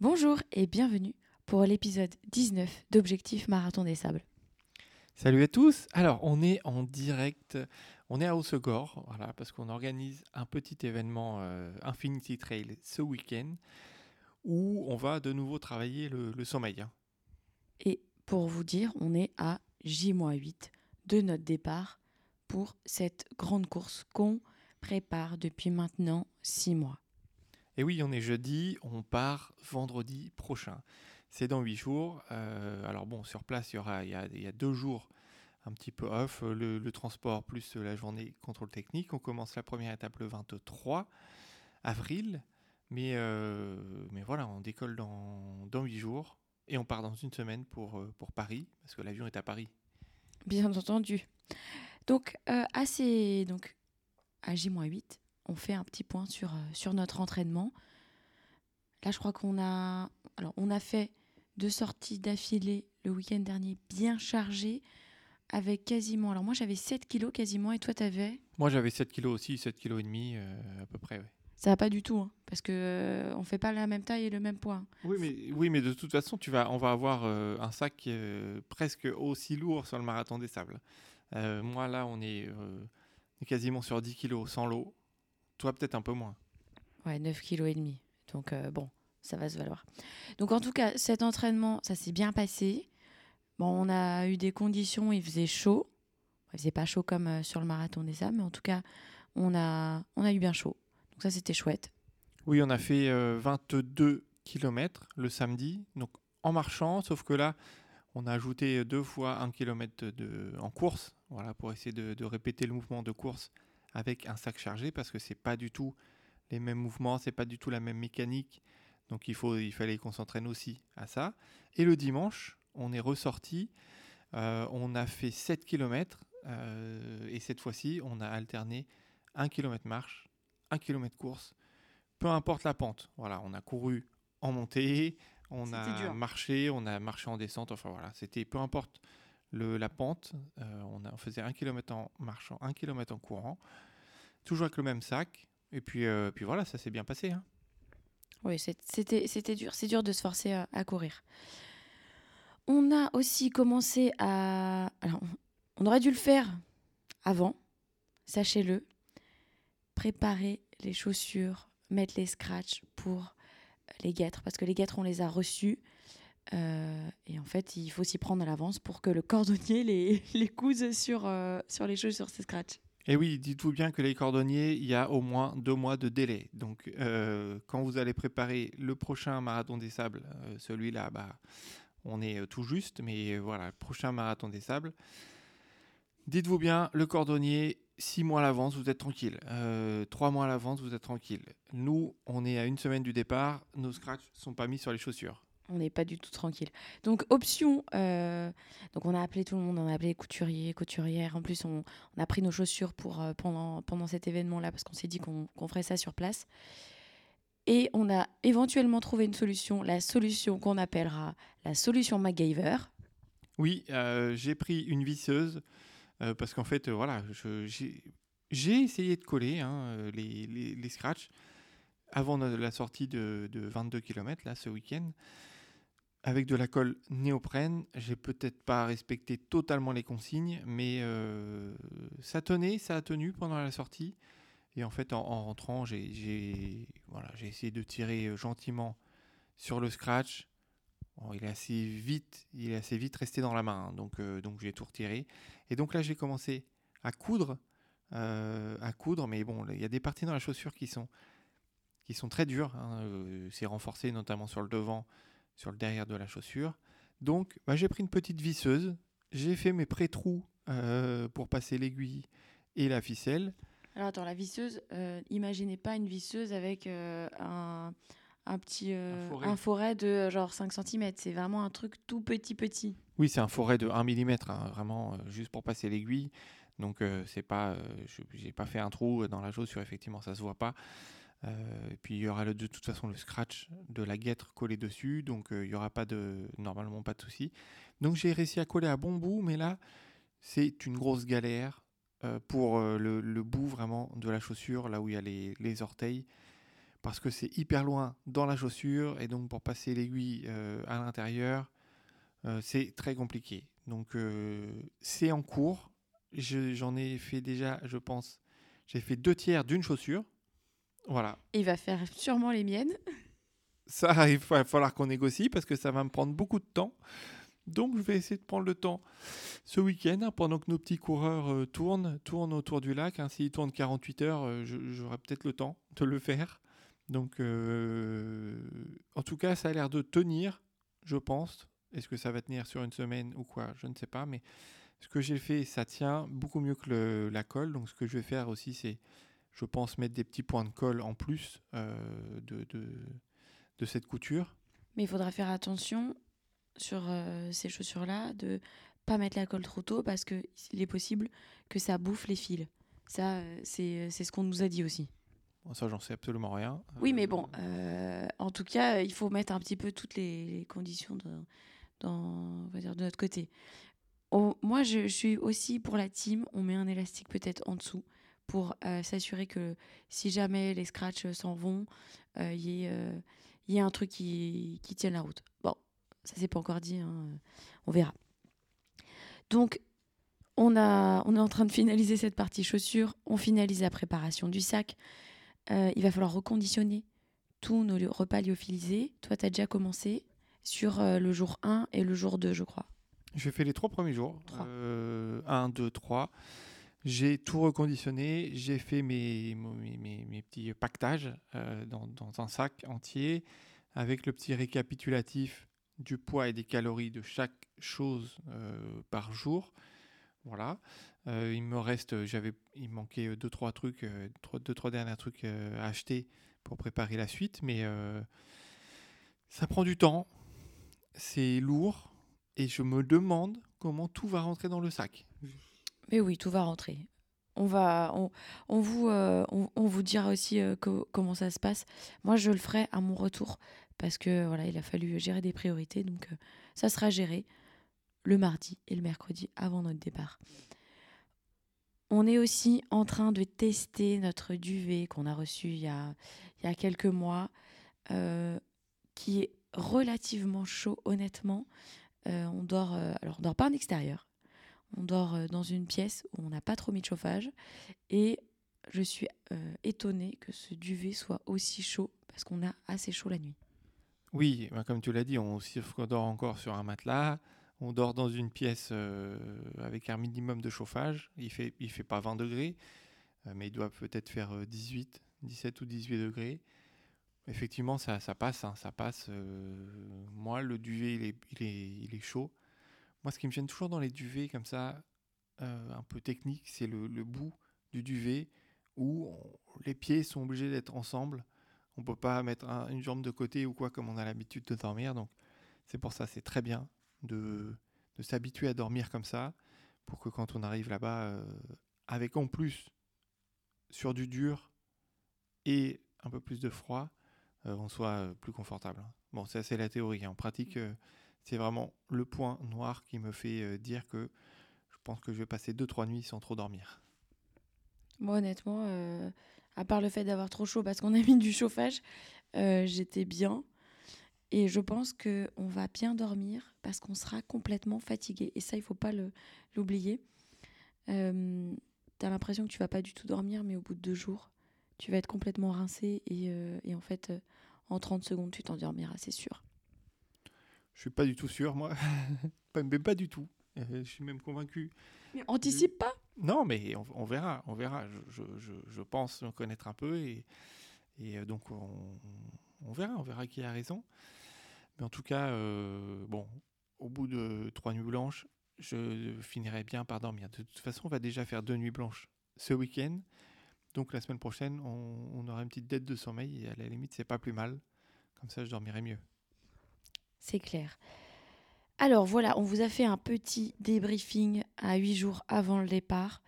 Bonjour et bienvenue pour l'épisode 19 d'Objectif Marathon des Sables. Salut à tous. Alors, on est en direct, on est à Haussegor, voilà, parce qu'on organise un petit événement euh, Infinity Trail ce week-end où on va de nouveau travailler le, le sommeil. hein. Et pour vous dire, on est à J-8 de notre départ pour cette grande course qu'on prépare depuis maintenant 6 mois. Et oui, on est jeudi, on part vendredi prochain. C'est dans huit jours. Euh, alors bon, sur place, il y aura il y a, deux jours un petit peu off, le, le transport plus la journée contrôle technique. On commence la première étape le 23 avril. Mais, euh, mais voilà, on décolle dans, dans 8 jours et on part dans une semaine pour, euh, pour Paris, parce que l'avion est à Paris. Bien entendu. Donc, euh, à, ces- donc à J-8, on fait un petit point sur, euh, sur notre entraînement. Là, je crois qu'on a, alors, on a fait deux sorties d'affilée le week-end dernier bien chargées avec quasiment. Alors, moi, j'avais 7 kilos quasiment et toi, t'avais? Moi, j'avais 7 kilos aussi, 7 kilos et demi euh, à peu près. ouais. Ça va pas du tout, hein, parce que euh, on fait pas la même taille et le même poids. hein. Oui, mais, oui, mais de toute façon, tu vas, on va avoir euh, un sac presque aussi lourd sur le marathon des sables. Moi, là, on est, on est quasiment sur 10 kilos sans l'eau. Toi, peut-être un peu moins. Ouais, 9 kilos et demi. Donc euh, bon, ça va se valoir. Donc en tout cas, cet entraînement, ça s'est bien passé. Bon, on a eu des conditions, il faisait chaud. Il faisait pas chaud comme euh, sur le marathon des sables, mais en tout cas, on a, on a eu bien chaud. Donc ça, c'était chouette. Oui, on a fait euh, 22 km le samedi, donc en marchant, sauf que là, on a ajouté deux fois un kilomètre de, en course, voilà, pour essayer de, de répéter le mouvement de course avec un sac chargé, parce que c'est pas du tout les mêmes mouvements, c'est pas du tout la même mécanique, donc il, faut, il fallait qu'on s'entraîne aussi à ça. Et le dimanche, on est ressorti, euh, on a fait 7 km, et cette fois-ci, on a alterné 1 km marche, 1 km course, peu importe la pente. Voilà, on a couru en montée, on a dur. marché, on a marché en descente. Enfin voilà, c'était peu importe le, la pente. euh, on, a- on faisait un kilomètre en marchant, un kilomètre en courant, toujours avec le même sac. Et puis, euh, puis voilà, ça s'est bien passé. hein. Oui, c'était dur. C'est dur de se forcer à, courir. On a aussi commencé à... Alors, on- on aurait dû le faire avant, sachez-le. Préparer les chaussures, mettre les scratchs pour les guêtres, parce que les guêtres, on les a reçus. Euh, et en fait, il faut s'y prendre à l'avance pour que le cordonnier les, les couse sur, euh, sur les chaussures, ces scratchs. Et oui, dites-vous bien que les cordonniers, il y a au moins deux mois de délai. Donc, euh, quand vous allez préparer le prochain marathon des sables, euh, celui-là, bah, on est euh, tout juste, mais voilà, prochain marathon des sables, dites-vous bien, le cordonnier, six mois à l'avance, vous êtes tranquille. Trois mois à l'avance, vous êtes tranquille. Nous, on est à une semaine du départ, nos scratchs sont pas mis sur les chaussures. On n'est pas du tout tranquille. Donc, option, euh, donc on a appelé tout le monde, on a appelé couturiers, couturières. En plus, on, a pris nos chaussures pour, euh, pendant, pendant cet événement-là parce qu'on s'est dit qu'on qu'on ferait ça sur place. Et on a éventuellement trouvé une solution, la solution qu'on appellera la solution MacGyver. Oui, euh, j'ai pris une visseuse parce qu'en fait, voilà, j'ai essayé de coller hein, les, les, scratchs avant la sortie de, de 22 km, là, ce week-end. Avec de la colle néoprène, j'ai peut-être pas respecté totalement les consignes, mais euh, ça tenait, ça a tenu pendant la sortie. Et en fait, en, en rentrant, j'ai voilà, essayé de tirer euh, gentiment sur le scratch. Il est assez vite, il est assez vite resté dans la main, hein, donc, euh, donc j'ai tout retiré. Et donc là, j'ai commencé à coudre, à coudre, mais bon, il y a des parties dans la chaussure qui sont, qui sont très dures. hein, c'est renforcé notamment sur le devant, sur le derrière de la chaussure. Donc, bah, j'ai pris une petite visseuse, j'ai fait mes pré-trous euh, pour passer l'aiguille et la ficelle. Alors, attends, la visseuse, euh, imaginez pas une visseuse avec euh, un, un petit Un forêt. un forêt de genre 5 cm. C'est vraiment un truc tout petit, petit. Oui, c'est un forêt de 1 mm, vraiment, euh, juste pour passer l'aiguille. Donc, c'est pas, j'ai pas fait un trou dans la chaussure, effectivement, ça se voit pas. Euh, et puis, il y aura de toute façon le scratch de la guêtre collé dessus, donc euh, il y aura pas de, normalement pas de souci. Donc, j'ai réussi à coller à bon bout, mais là, c'est une grosse galère euh, pour le, bout vraiment de la chaussure, là où il y a les, orteils. parce que c'est hyper loin dans la chaussure et donc pour passer l'aiguille à l'intérieur, c'est très compliqué. Donc c'est en cours. Je- J'en ai fait déjà, je pense, j'ai fait deux tiers d'une chaussure. Voilà. Il va faire sûrement les miennes. Ça, il va falloir qu'on négocie parce que ça va me prendre beaucoup de temps. Donc, je vais essayer de prendre le temps ce week-end hein, pendant que nos petits coureurs euh, tournent, tournent autour du lac. hein. S'ils tournent 48 heures, euh, j'aurai peut-être le temps de le faire. Donc, euh, en tout cas, ça a l'air de tenir, je pense. Est-ce que ça va tenir sur une semaine ou quoi Je ne sais pas. Mais ce que j'ai fait, ça tient beaucoup mieux que le- la colle. Donc, ce que je vais faire aussi, c'est, je pense, mettre des petits points de colle en plus euh, de, de, de cette couture. Mais il faudra faire attention sur euh, ces chaussures-là de pas mettre la colle trop tôt parce que il est possible que ça bouffe les fils. Ça, euh, c'est ce qu'on nous a dit aussi. Bon, ça, j'en sais absolument rien. Oui, mais bon, euh, en tout cas, il faut mettre un petit peu toutes les, les conditions de, dans, on va dire, de notre côté. On- moi, je, je suis aussi pour la team. On met un élastique peut-être en dessous pour euh, s'assurer que si jamais les scratchs s'en vont, euh, il y, euh, il y ait un truc qui, qui tienne la route. Bon, ça c'est pas encore dit, hein, on verra. Donc, on, a, on est en train de finaliser cette partie chaussures. On finalise la préparation du sac. Euh, il va falloir reconditionner tous nos repas lyophilisés. Toi, tu as déjà commencé sur euh, le jour 1 et le jour 2, je crois. J'ai fait les trois premiers jours. Trois. 1, 2, 3. J'ai tout reconditionné. J'ai fait mes, petits pactages euh, dans, un sac entier avec le petit récapitulatif du poids et des calories de chaque chose euh, par jour. Voilà. Euh, il me reste, j'avais, il manquait deux trois trucs, trois, deux trois derniers trucs à acheter pour préparer la suite, mais ça prend du temps, c'est lourd et je me demande comment tout va rentrer dans le sac. Mais oui, tout va rentrer. On, va, on, euh, vous dira aussi euh, co- comment ça se passe. Moi, je le ferai à mon retour parce que voilà, il a fallu gérer des priorités. Donc, euh, ça sera géré le mardi et le mercredi avant notre départ. On est aussi en train de tester notre duvet qu'on a reçu il y a, il y a quelques mois, qui est relativement chaud, honnêtement. On dort, on dort pas en extérieur, on dort euh, dans une pièce où on n'a pas trop mis de chauffage. Et je suis euh, étonnée que ce duvet soit aussi chaud parce qu'on a assez chaud la nuit. Oui, bah, comme tu l'as dit, on, on dort encore sur un matelas. On dort dans une pièce euh, avec un minimum de chauffage. Il fait, il fait pas 20 degrés, mais il doit peut-être faire euh, 18, 17 ou 18 degrés. Effectivement, ça, passe, hein, ça passe. euh, moi, le duvet, il est chaud. Moi, ce qui me gêne toujours dans les duvets comme ça, euh, un peu technique, c'est le, bout du duvet où les pieds sont obligés d'être ensemble. On peut pas mettre un- une jambe de côté ou quoi comme on a l'habitude de dormir. Donc, c'est pour ça, c'est très bien de, s'habituer à dormir comme ça pour que quand on arrive là-bas, euh, avec en plus sur du dur et un peu plus de froid, euh, on soit plus confortable. Bon, ça c'est la théorie. hein. En pratique, c'est vraiment le point noir qui me fait euh, dire que je pense que je vais passer 2-3 nuits sans trop dormir. Moi, honnêtement, euh, à part le fait d'avoir trop chaud parce qu'on a mis du chauffage, euh, j'étais bien. Et je pense que on va bien dormir parce qu'on sera complètement fatigué. Et ça, il faut pas l'oublier. Euh, tu as l'impression que tu vas pas du tout dormir, mais au bout de deux jours, tu vas être complètement rincé. Et, et en fait, en 30 secondes, tu t'endormiras, c'est sûr. Je suis pas du tout sûr, moi. Pas- mais pas du tout. Je suis même convaincu. Mais anticipe pas Non, mais on, on verra, on verra. Je, je- je- je pense en connaître un peu et, et euh, donc on, on verra, on verra qui a raison. Mais en tout cas, euh, bon, au bout de trois nuits blanches, je finirai bien par dormir. De toute façon, on va déjà faire deux nuits blanches ce week-end. Donc la semaine prochaine, on, on aura une petite dette de sommeil et à la limite, c'est pas plus mal. Comme ça, je dormirai mieux. C'est clair. Alors voilà, on vous a fait un petit débriefing à huit jours avant le départ.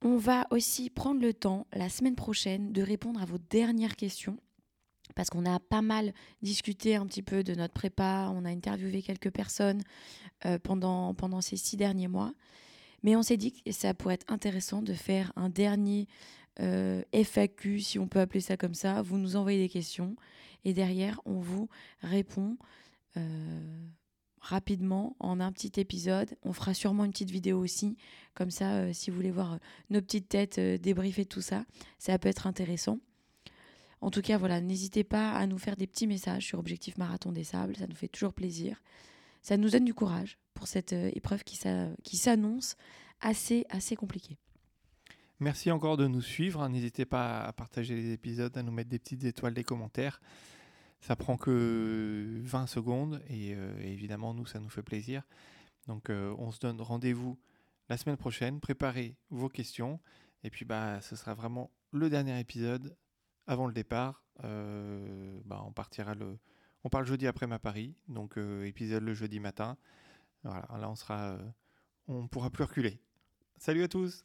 On va aussi prendre le temps la semaine prochaine de répondre à vos dernières questions parce qu'on a pas mal discuté un petit peu de notre prépa, on a interviewé quelques personnes euh, pendant, pendant ces six derniers mois. Mais on s'est dit que ça pourrait être intéressant de faire un dernier euh, FAQ, si on peut appeler ça comme ça. Vous nous envoyez des questions et derrière, on vous répond euh, rapidement en un petit épisode. On fera sûrement une petite vidéo aussi. Comme ça, euh, si vous voulez voir nos petites têtes débriefer tout ça, ça peut être intéressant. En tout cas, voilà, n'hésitez pas à nous faire des petits messages sur Objectif Marathon des Sables. Ça nous fait toujours plaisir. Ça nous donne du courage pour cette épreuve qui s'annonce assez, assez compliquée. Merci encore de nous suivre. N'hésitez pas à partager les épisodes, à nous mettre des petites étoiles, des commentaires. Ça prend que 20 secondes et, euh, évidemment, nous, ça nous fait plaisir. Donc, euh, on se donne rendez-vous la semaine prochaine. Préparez vos questions. Et puis, bah, ce sera vraiment le dernier épisode avant le départ. Euh, bah, on partira le. On parle jeudi après ma Paris. Donc, épisode le jeudi matin. Voilà, là, on sera. on pourra plus reculer. Salut à tous!